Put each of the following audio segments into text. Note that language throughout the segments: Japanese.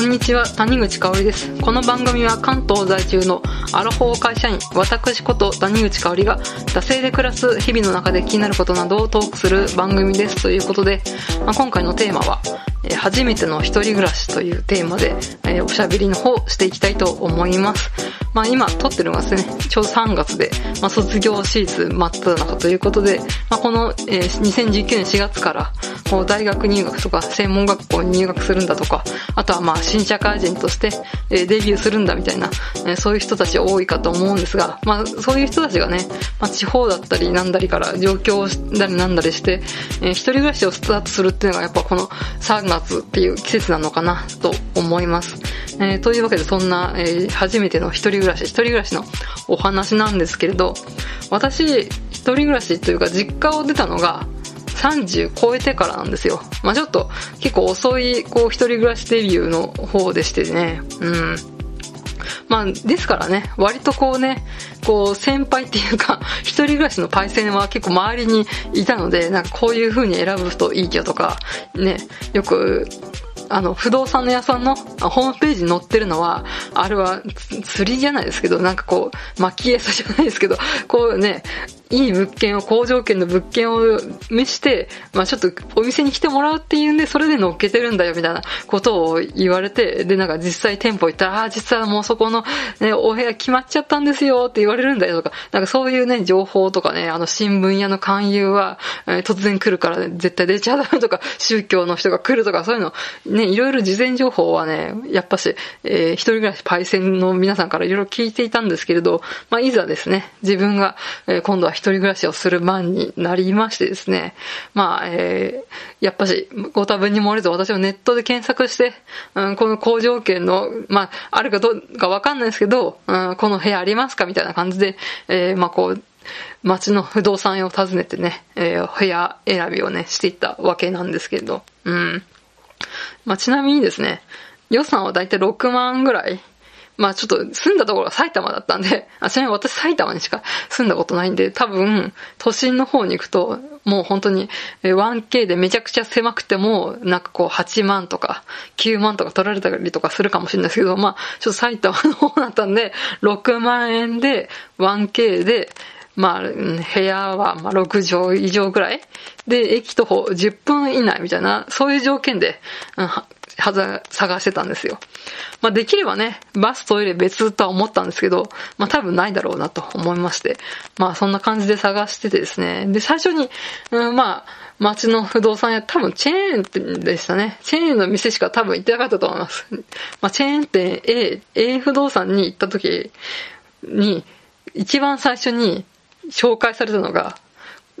こんにちは、谷口香織です。この番組は関東在住のアラフォー会社員、私こと谷口香織が、惰性で暮らす日々の中で気になることなどをトークする番組ですということで、まあ、今回のテーマは、え初めての一人暮らしというテーマで、えおしゃべりの方していきたいと思います。まあ今撮ってるのがですね、ちょうど3月で、まあ卒業シーズン真っ只中ということで、まあこの、え2019年4月から、こう大学入学とか専門学校に入学するんだとか、あとはまあ新社会人として、えデビューするんだみたいな、えそういう人たち多いかと思うんですが、まあそういう人たちがね、まあ地方だったりなんだりから上京したりなんだりして、えー一人暮らしをスタートするっていうのがやっぱこの3月夏っていう季節なのかなと思います。えーというわけでそんな、えー初めての一人暮らし、一人暮らしのお話なんですけれど、私、一人暮らしというか実家を出たのが、30超えてからなんですよ。まあちょっと結構遅い、こう一人暮らしデビューの方でしてね。うん。まあ、ですからね、割とこうね、こう、先輩っていうか、一人暮らしのパイセンは結構周りにいたので、なんかこういう風に選ぶといいよとか、ね、よく、あの、不動産の屋さんのホームページに載ってるのは、あれは釣りじゃないですけど、なんかこう、巻き餌じゃないですけど、こうね、いい物件を、好条件の物件を見して、まあちょっとお店に来てもらうっていうんで、それで乗っけてるんだよみたいなことを言われて、で、なんか実際店舗行ったら、ああ、実はもうそこの、ね、お部屋決まっちゃったんですよって言われるんだよとか、なんかそういうね、情報とかね、あの新聞屋の勧誘は、えー突然来るから、ね、絶対出ちゃダメとか、宗教の人が来るとか、そういうの、ね、いろいろ事前情報はね、やっぱし、えー一人暮らしパイセンの皆さんからいろいろ聞いていたんですけれど、まあ、いざですね、自分が、えー今度は一人暮らしをする番になりましてですね、まあ、えーやっぱし、ご多分に漏れず私もネットで検索して、うん、この好条件の、まあ、あるかどうかわかんないですけど、うん、この部屋ありますかみたいな感じで、えーまあ、こう、街の不動産屋を訪ねてね、えー部屋選びをね、していったわけなんですけど、うん。まあ、ちなみにですね、予算はだいたい6万ぐらい。まあちょっと住んだところが埼玉だったんで、あちなみに私埼玉にしか住んだことないんで、多分都心の方に行くと、もう本当に 1K でめちゃくちゃ狭くても、なんかこう8万とか9万とか取られたりとかするかもしれないですけど、まあちょっと埼玉の方だったんで、6万円で 1K で、まあ、部屋はまあ6畳以上ぐらいで、駅徒歩10分以内みたいな、そういう条件で、うんははざ探してたんですよ。まあできればね、バストイレ別とは思ったんですけど、まあ多分ないだろうなと思いまして、まあそんな感じで探しててですね、で最初に、うん、まあ、街の不動産屋、多分チェーン店でしたね。チェーンの店しか多分行ってなかったと思います。まあチェーン店 A、A 不動産に行った時に、一番最初に紹介されたのが、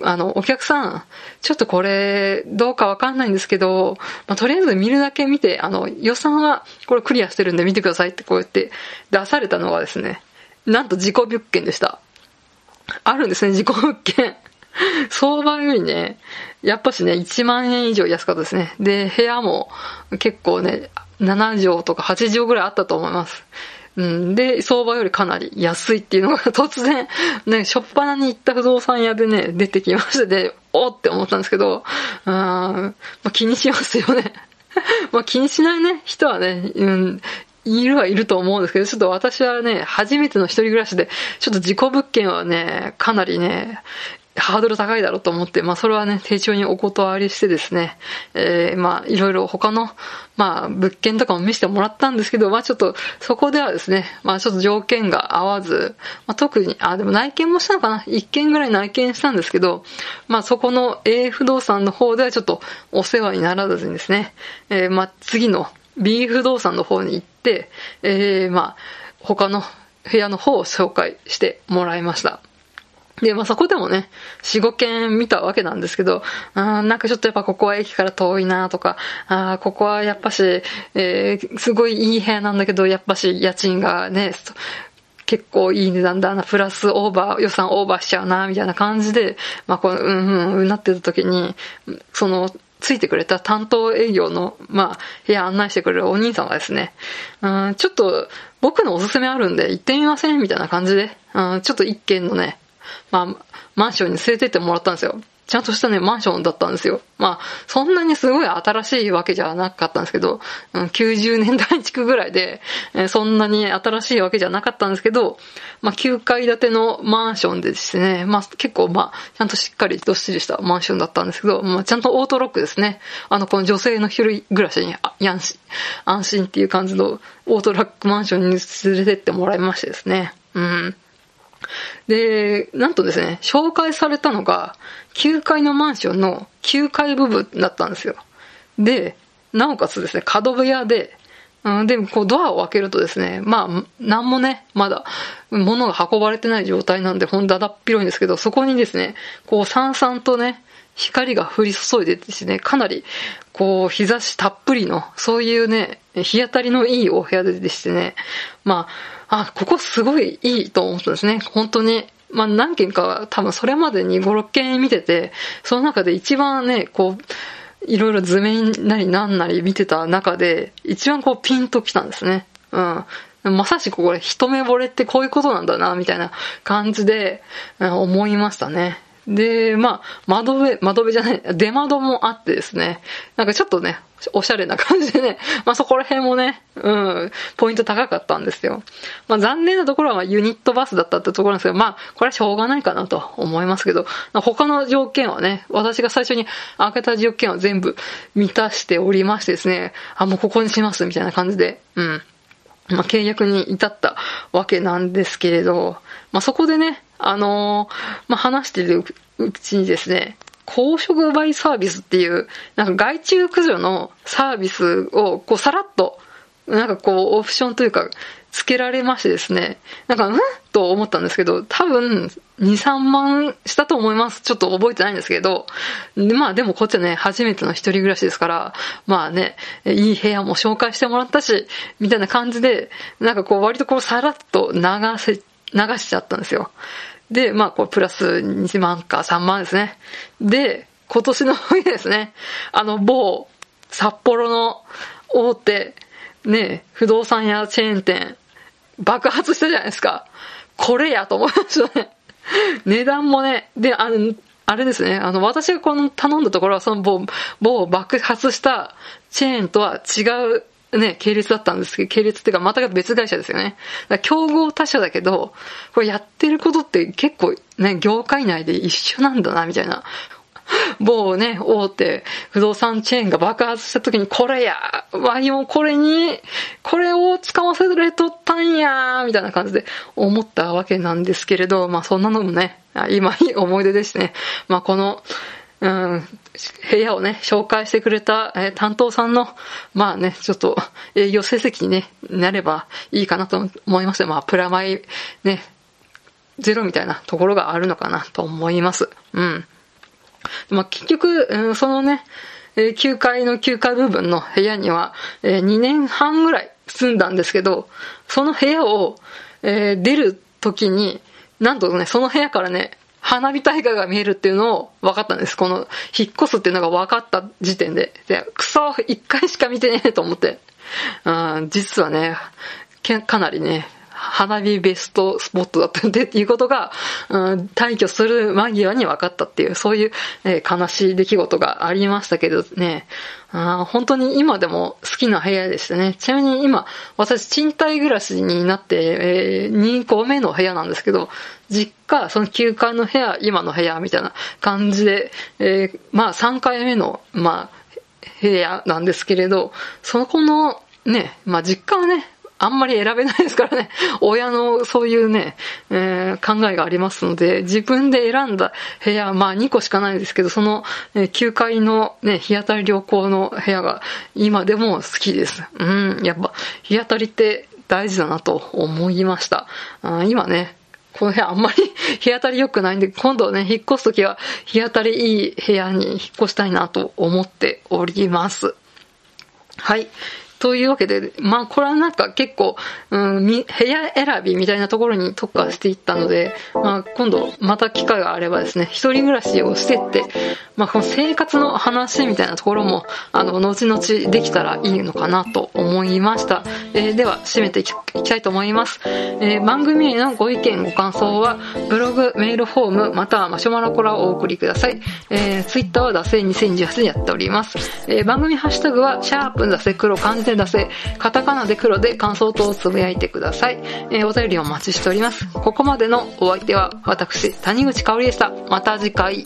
あの、お客さん、ちょっとこれ、どうかわかんないんですけど、まあ、とりあえず見るだけ見て、あの、予算はこれクリアしてるんで見てくださいってこうやって出されたのがですね、なんと自己物件でした。あるんですね、自己物件。相場よりね、やっぱしね、1万円以上安かったですね。で、部屋も結構ね、7畳とか8畳ぐらいあったと思います。うん、で、相場よりかなり安いっていうのが突然、ね、しょっぱなに行った不動産屋でね、出てきましてで、おって思ったんですけど、うん、まあ、気にしますよね。まあ気にしないね、人はね、うん、いるはいると思うんですけど、ちょっと私はね、初めての一人暮らしで、ちょっと自己物件はね、かなりね、ハードル高いだろうと思って、まあそれはね、丁重にお断りしてですね、えー、まあいろいろ他の、まあ物件とかも見せてもらったんですけど、まあちょっとそこではですね、まあちょっと条件が合わず、まあ特に、あ、でも内見もしたのかな？一件ぐらい内見したんですけど、まあそこの A 不動産の方ではちょっとお世話にならずにですね、えー、まあ次の B 不動産の方に行って、えー、まあ他の部屋の方を紹介してもらいました。で、まあそこでもね、4、5件見たわけなんですけど、あなんかちょっとやっぱここは駅から遠いなとか、あここはやっぱし、えーすごいいい部屋なんだけど、やっぱし家賃がね、結構いい値段だな、プラスオーバー、予算オーバーしちゃうな、みたいな感じで、まあこう、うんうん、うなってた時に、その、ついてくれた担当営業の、まあ、部屋案内してくれるお兄さんがですね、うん、ちょっと僕のおすすめあるんで行ってみませんみたいな感じで、うん、ちょっと一軒のね、まあ、マンションに連れてってもらったんですよ。ちゃんとしたね、マンションだったんですよ。まあ、そんなにすごい新しいわけじゃなかったんですけど、うん、90年代地区ぐらいで、え、そんなに新しいわけじゃなかったんですけど、まあ、9階建てのマンションでですね、まあ、結構、まあ、ちゃんとしっかりどっしりしたマンションだったんですけど、まあ、ちゃんとオートロックですね。あの、この女性の一人暮らしに、あ、やんし、安心っていう感じのオートロックマンションに連れてってもらいましてですね。うん。で、なんとですね、紹介されたのが、9階のマンションの9階部分だったんですよ。で、なおかつですね、角部屋で、うん、で、こうドアを開けるとですね、まあ、なんもね、まだ、物が運ばれてない状態なんで、ほんだだっ広いんですけど、そこにですね、こう、さんさんとね、光が降り注いでですね、かなり、こう、日差したっぷりの、そういうね、日当たりのいいお部屋でしてね、まあ、あ、ここすごいいいと思ったんですね。本当に。まあ何件か多分それまでに5、6件見てて、その中で一番ね、こう、いろいろ図面なりなんなり見てた中で、一番こうピンときたんですね。うん。まさしくこれ一目惚れってこういうことなんだな、みたいな感じで、思いましたね。で、まあ、窓辺、窓辺じゃない、出窓もあってですね、なんかちょっとね、おしゃれな感じでね、まあそこら辺もね、うん、ポイント高かったんですよ。まあ残念なところはユニットバスだったってところなんですけど、まあこれはしょうがないかなと思いますけど、他の条件はね、私が最初に開けた条件は全部満たしておりましてですね、あ、もうここにしますみたいな感じで、うん。まあ契約に至ったわけなんですけれど、まあそこでね、あのー、まあ話してるうちにですね、高触媒サービスっていう、なんか害虫駆除のサービスを、こう、さらっと、なんかこう、オプションというか、つけられましてですね、なんか、うん？と思ったんですけど、多分、2、3万したと思います。ちょっと覚えてないんですけど、でまあでもこっちはね、初めての一人暮らしですから、まあね、いい部屋も紹介してもらったし、みたいな感じで、なんかこう割とこうさらっと流せ、流しちゃったんですよ。で、まあ、これプラス2万か3万ですね。で、今年の冬ですね、あの某札幌の大手、ね、不動産やチェーン店、爆発したじゃないですか。これやと思いましたね。値段もね、で、あの、あれですね、あの、私がこの頼んだところは、その某、某爆発したチェーンとは違うね、系列だったんですけど、系列っていうか、また別会社ですよね。競合他社だけど、これやってることって結構ね、業界内で一緒なんだな、みたいな。某ね、大手不動産チェーンが爆発した時に、これや、ワイもこれに、これを使わせれとったんや、みたいな感じで思ったわけなんですけれど、まあそんなのもね、今いい 思い出ですね。まあこの、うん、部屋をね、紹介してくれた、えー、担当さんの、まあね、ちょっと営業成績に、ね、なればいいかなと思いますまあ、プラマイ、ね、ゼロみたいなところがあるのかなと思います。うん。まあ、結局、うん、そのね、え9階の9階部分の部屋には、え、2年半ぐらい住んだんですけど、その部屋を、え、出る時に、なんとね、その部屋からね、花火大会が見えるっていうのを分かったんです。この、引っ越すっていうのが分かった時点で。で、クソ一回しか見てねえと思って。うん、実はね、かなりね、花火ベストスポットだったんでって いうことが、うん、退去する間際に分かったっていう、そういう、えー、悲しい出来事がありましたけどね、あ本当に今でも好きな部屋でしたね。ちなみに今、私賃貸暮らしになって、えー、2個目の部屋なんですけど、実家、その9階の部屋、今の部屋みたいな感じで、えー、まあ3回目の、まあ、部屋なんですけれど、そこのね、まあ実家はね、あんまり選べないですからね。親のそういうね、えー、考えがありますので、自分で選んだ部屋、まあ2個しかないですけど、その、え、9階のね、日当たり良好の部屋が今でも好きです。うん、やっぱ日当たりって大事だなと思いました。あ今ね、この部屋あんまり 日当たり良くないんで、今度ね、引っ越すときは日当たりいい部屋に引っ越したいなと思っております。はい。というわけで、まあこれはなんか結構、うん、部屋選びみたいなところに特化していったので、まあ今度また機会があればですね、一人暮らしをしてって、まあ、この生活の話みたいなところも、あの、後々できたらいいのかなと思いました。えー、では、締めていきたいと思います。えー、番組へのご意見、ご感想は、ブログ、メールフォーム、またはマシュマロコラをお送りください。えー、ツイッターは惰性2018でやっております。えー、番組ハッシュタグは、シャープ惰性黒、漢字せ出せ、カタカナで黒で感想等をつぶやいてください。えー、お便りお待ちしております。ここまでのお相手は、私、谷口香織でした。また次回。